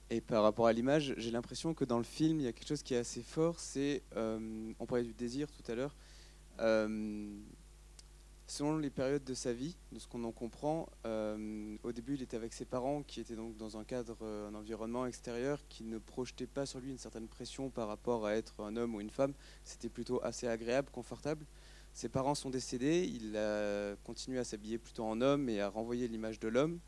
Et par rapport à l'image, j'ai l'impression que dans le film, il y a quelque chose qui est assez fort. C'est, euh, on parlait du désir tout à l'heure. Euh, selon les périodes de sa vie, de ce qu'on en comprend, euh, au début, il était avec ses parents, qui étaient donc dans un cadre, un environnement extérieur, qui ne projetait pas sur lui une certaine pression par rapport à être un homme ou une femme. C'était plutôt assez agréable, confortable. Ses parents sont décédés. Il a continué à s'habiller plutôt en homme et à renvoyer l'image de l'homme.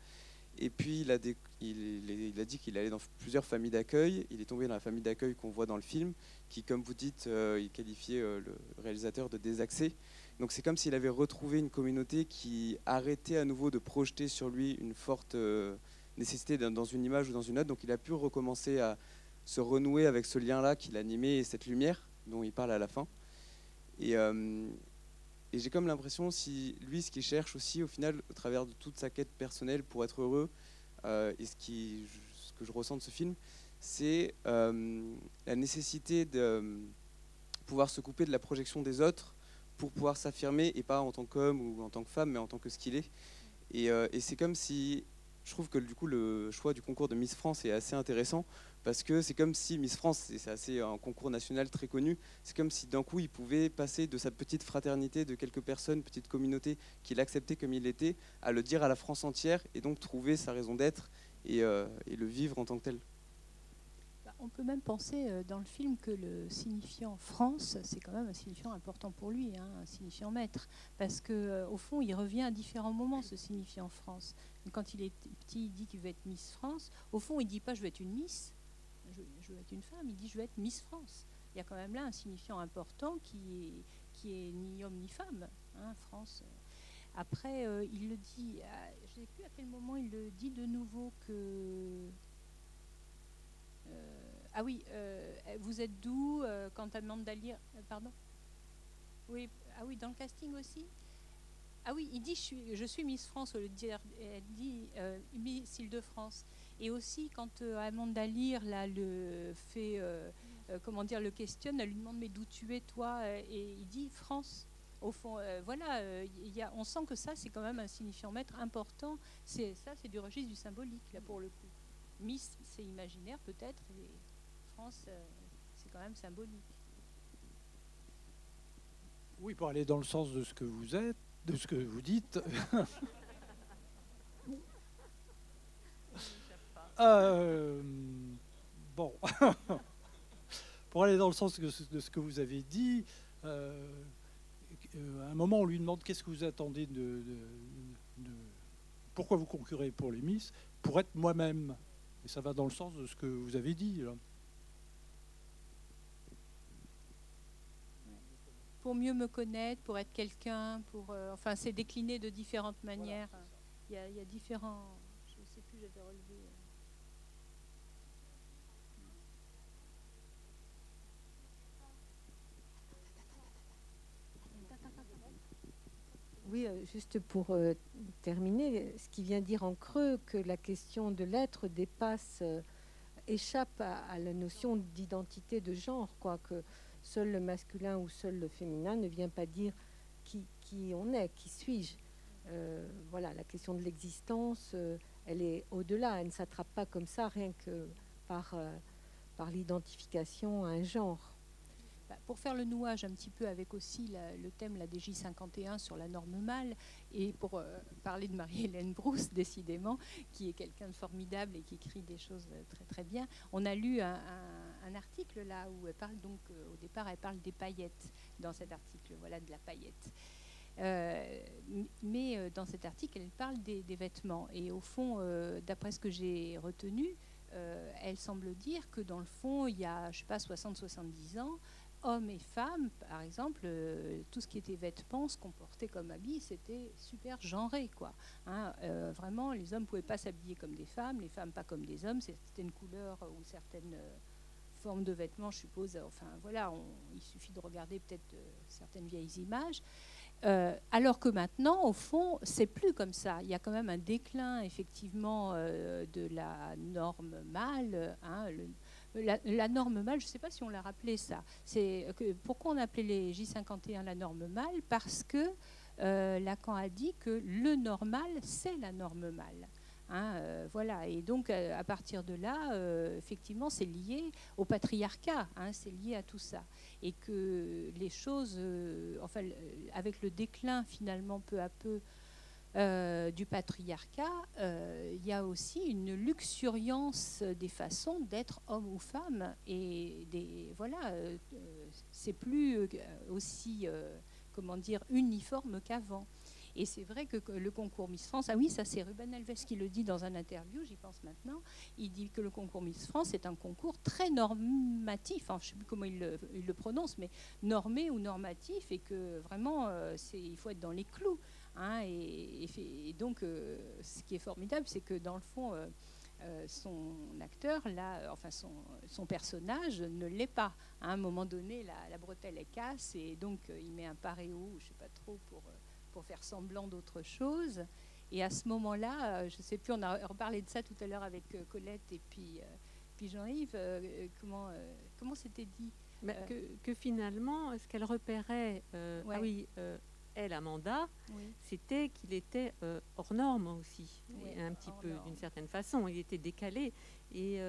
Et puis, il a, dit qu'il allait dans plusieurs familles d'accueil. Il est tombé dans la famille d'accueil qu'on voit dans le film, qui, comme vous dites, euh, il qualifiait euh, le réalisateur de désaxé. Donc, c'est comme s'il avait retrouvé une communauté qui arrêtait à nouveau de projeter sur lui une forte euh, nécessité dans une image ou dans une autre. Donc, il a pu recommencer à se renouer avec ce lien-là qu'il animait et cette lumière dont il parle à la fin. Et, et j'ai comme l'impression, si lui, ce qu'il cherche aussi, au final, au travers de toute sa quête personnelle pour être heureux, euh, et ce, que je ressens de ce film, c'est euh, la nécessité de euh, pouvoir se couper de la projection des autres pour pouvoir s'affirmer, et pas en tant qu'homme ou en tant que femme, mais en tant que ce qu'il est. Et c'est comme si, je trouve que du coup, le choix du concours de Miss France est assez intéressant, parce que c'est comme si Miss France, c'est assez un concours national très connu, c'est comme si d'un coup il pouvait passer de sa petite fraternité de quelques personnes, petite communauté qu'il acceptait comme il était, à le dire à la France entière et donc trouver sa raison d'être et, euh, le vivre en tant que tel. Bah, On peut même penser euh, dans le film que le signifiant France, c'est quand même un signifiant important pour lui, hein, un signifiant maître, parce que euh, au fond, il revient à différents moments ce signifiant France. Quand il est petit, il dit qu'il veut être Miss France. Au fond, il dit pas je veux être une Miss, je, veux être une femme. Il dit je veux être Miss France. Il y a quand même là un signifiant important qui est qui est ni homme ni femme, hein, France. Après, euh, il le dit. je ne sais plus à quel moment il le dit de nouveau que. Euh, ah oui, euh, vous êtes d'où quand Amanda Lear Pardon? Oui, ah oui, dans le casting aussi? Ah oui, il dit je suis, je suis Miss France au elle dit Miss Île-de-France. Et aussi quand euh, Amanda Lear là, le fait, euh, euh, comment dire, le questionne, elle lui demande mais d'où tu es toi? Et il dit France. Au fond, voilà, il y a, on sent que ça c'est quand même un signifiant maître important. C'est ça, c'est du registre du symbolique là pour le coup. Miss, c'est imaginaire peut-être, et France, c'est quand même symbolique. Oui, pour aller dans le sens de ce que vous êtes, de ce que vous dites. Euh, bon, pour aller dans le sens de ce que vous avez dit, euh, à un moment on lui demande qu'est-ce que vous attendez de, de- de- pourquoi vous concurrez pour les Miss, pour être moi-même. Et ça va dans le sens de ce que vous avez dit. là. Pour mieux me connaître, pour être quelqu'un, pour, euh, enfin, c'est décliné de différentes manières. Il y, a, il y a différents. Je ne sais plus, j'avais relevé. euh. Oui, euh, juste pour euh, terminer, ce qui vient dire en creux que la question de l'être dépasse, euh, échappe à, la notion d'identité de genre, quoi, que seul le masculin ou seul le féminin ne vient pas dire qui, on est, qui suis-je. Voilà, la question de l'existence, elle est au-delà, elle ne s'attrape pas comme ça, rien que par, par l'identification à un genre. Bah, pour faire le nouage un petit peu avec aussi le thème, la DJ 51 sur la norme mâle, et pour euh, parler de Marie-Hélène Brousse, décidément, qui est quelqu'un de formidable et qui écrit des choses euh, très très bien, on a lu un, article là où elle parle donc, euh, au départ, elle parle des paillettes dans cet article, voilà, de la paillette. Mais dans cet article, elle parle des, des vêtements. Et au fond, d'après ce que j'ai retenu, elle semble dire que dans le fond, il y a, je sais pas, 60-70 ans, hommes et femmes, par exemple, euh, tout ce qui était vêtements, ce qu'on portait comme habit, c'était super genré, quoi. Hein, euh, vraiment, les hommes pouvaient pas s'habiller comme des femmes, les femmes pas comme des hommes. C'était une couleur ou certaines euh, forme de vêtements, je suppose. Enfin, voilà, il suffit de regarder peut-être certaines vieilles images. alors que maintenant, au fond, c'est plus comme ça. Il y a quand même un déclin, effectivement, de la norme mâle. Hein, la, norme mâle, je ne sais pas si on l'a rappelé ça. C'est pourquoi on appelait les J51 la norme mâle? Parce que Lacan a dit que le normal, c'est la norme mâle. Hein, euh, voilà, et donc euh, à partir de là, euh, effectivement, c'est lié au patriarcat, hein, c'est lié à tout ça, et que les choses, enfin, avec le déclin finalement peu à peu du patriarcat, il y a aussi une luxuriance des façons d'être homme ou femme, et voilà, c'est plus aussi comment dire uniforme qu'avant. Et c'est vrai que le concours Miss France, ah oui, ça c'est Ruben Alves qui le dit dans un interview, j'y pense maintenant, il dit que le concours Miss France est un concours très normatif, je ne sais plus comment il le, prononce, mais normé ou normatif, et que vraiment, euh, il faut être dans les clous. Hein, et, donc, euh, ce qui est formidable, c'est que dans le fond, euh, son acteur, là, enfin son, son personnage ne l'est pas. À un moment donné, la, la, bretelle est casse et donc il met un paréo, je ne sais pas trop, pour pour faire semblant d'autre chose. Et à ce moment-là, euh, je ne sais plus, on a reparlé de ça tout à l'heure avec euh, Colette et puis, euh, puis Jean-Yves, comment comment c'était dit? Bah, que, finalement, ce qu'elle repérait, ah oui, elle, Amanda, c'était qu'il était hors norme aussi, un petit peu d'une certaine façon. Il était décalé. Et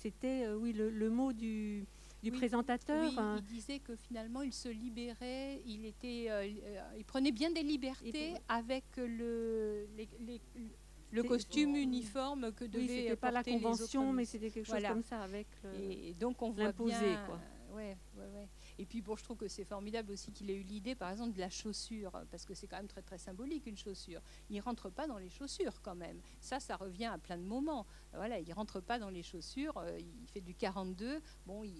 c'était, oui, le, mot du, du présentateur. Oui, il disait que finalement il se libérait, il était, euh, euh, il prenait bien des libertés avec le, le costume uniforme que devait oui, c'était pas la convention, mais c'était quelque chose comme ça avec. et donc on voit bien. Quoi. Ouais, ouais, ouais. Et puis bon, je trouve que c'est formidable aussi qu'il ait eu l'idée, par exemple, de la chaussure, parce que c'est quand même très très symbolique une chaussure. Il rentre pas dans les chaussures quand même. Ça, ça revient à plein de moments. Voilà, il rentre pas dans les chaussures. Euh, il fait du 42. Bon, il,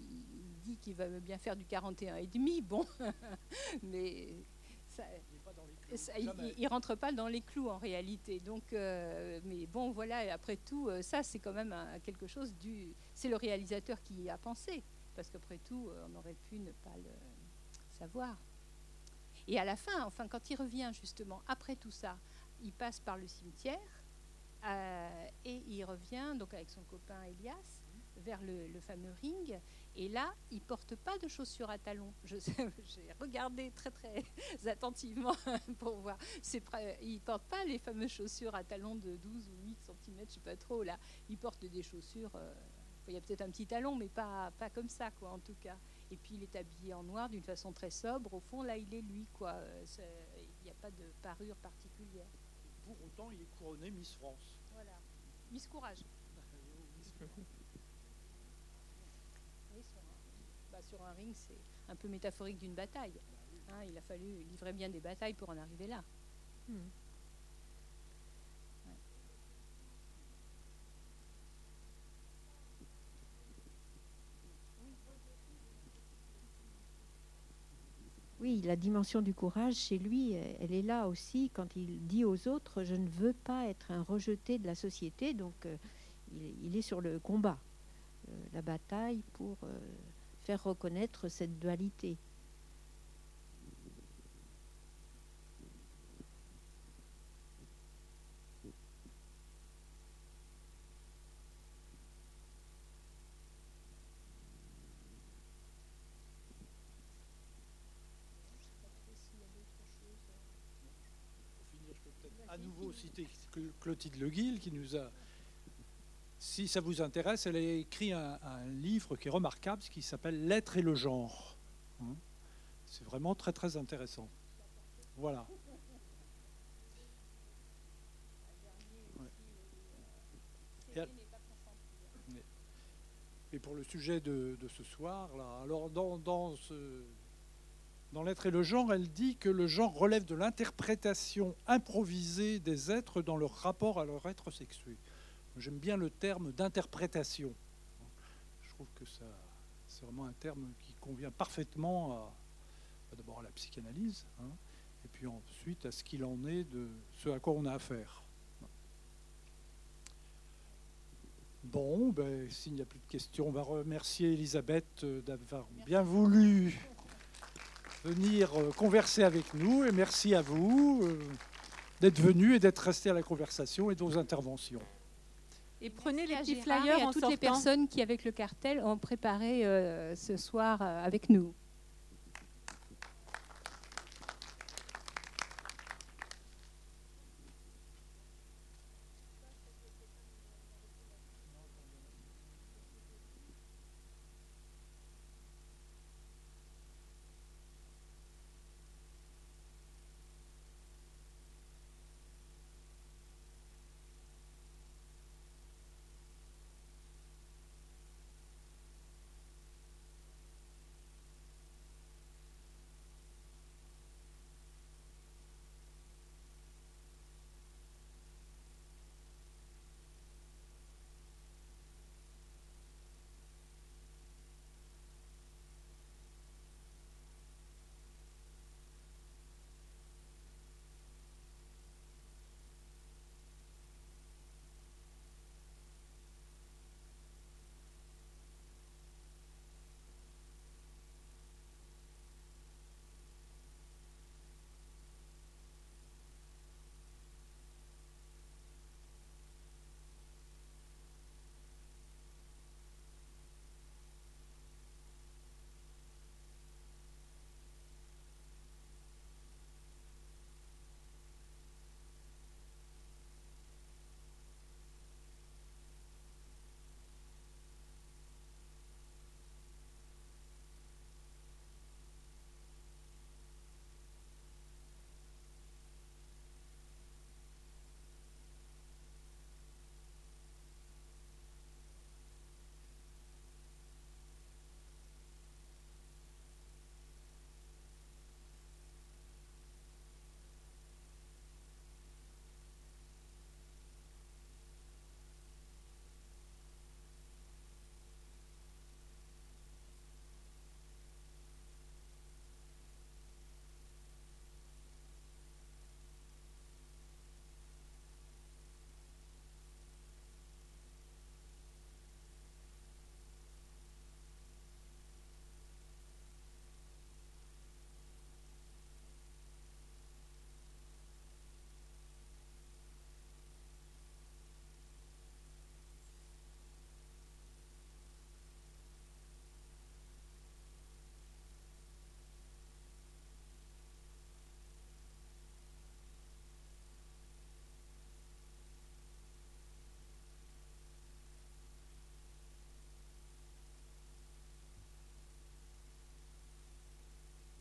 dit qu'il va bien faire du 41 et demi. Bon, mais ça, il, rentre pas dans les clous en réalité. Donc, euh, mais bon, voilà. Après tout, euh, ça c'est quand même quelque chose du. C'est le réalisateur qui y a pensé parce qu'après tout, euh, on aurait pu ne pas le savoir. Et à la fin, enfin, quand il revient justement après tout ça, il passe par le cimetière euh, et il revient donc avec son copain Elias vers le, fameux ring. Et là, il porte pas de chaussures à talons. J'ai regardé très très attentivement pour voir. Il porte pas les fameuses chaussures à talons de 12 ou 8 cm, je sais pas trop. Là, il porte des chaussures. Euh, il y a peut-être un petit talon, mais pas, pas comme ça, quoi, en tout cas. Et puis il est habillé en noir d'une façon très sobre. Au fond, là, il est lui, quoi. Il n'y a pas de parure particulière. pour autant, il est couronné Miss France. Voilà. Miss Courage. oui, sur, un, bah, sur un, ring, c'est un peu métaphorique d'une bataille. Hein, il a fallu livrer bien des batailles pour en arriver là. Hmm. La dimension du courage chez lui, elle est là aussi quand il dit aux autres Je ne veux pas être un rejeté de la société. Donc, euh, il, est sur le combat, euh, la bataille pour euh, faire reconnaître cette dualité. Clotilde Le Guil qui nous a, si ça vous intéresse, elle a écrit un, livre qui est remarquable, qui s'appelle L'être et le genre. Hein. C'est vraiment très très intéressant. Voilà. Et, pour le sujet de, ce soir, là, alors dans ce dans L'être et le genre, elle dit que le genre relève de l'interprétation improvisée des êtres dans leur rapport à leur être sexué. J'aime bien le terme d'interprétation. Je trouve que ça, c'est vraiment un terme qui convient parfaitement à, d'abord à la psychanalyse, hein, et puis ensuite à ce qu'il en est de ce à quoi on a affaire. Bon, ben, s'il n'y a plus de questions, on va remercier Elisabeth euh, d'avoir bien voulu venir euh, converser avec nous. Et merci à vous euh, d'être venu et d'être resté à la conversation et de vos interventions. Et prenez les Merci petits flyers et à en toutes les personnes qui, avec le cartel, ont préparé euh, ce soir euh, avec nous.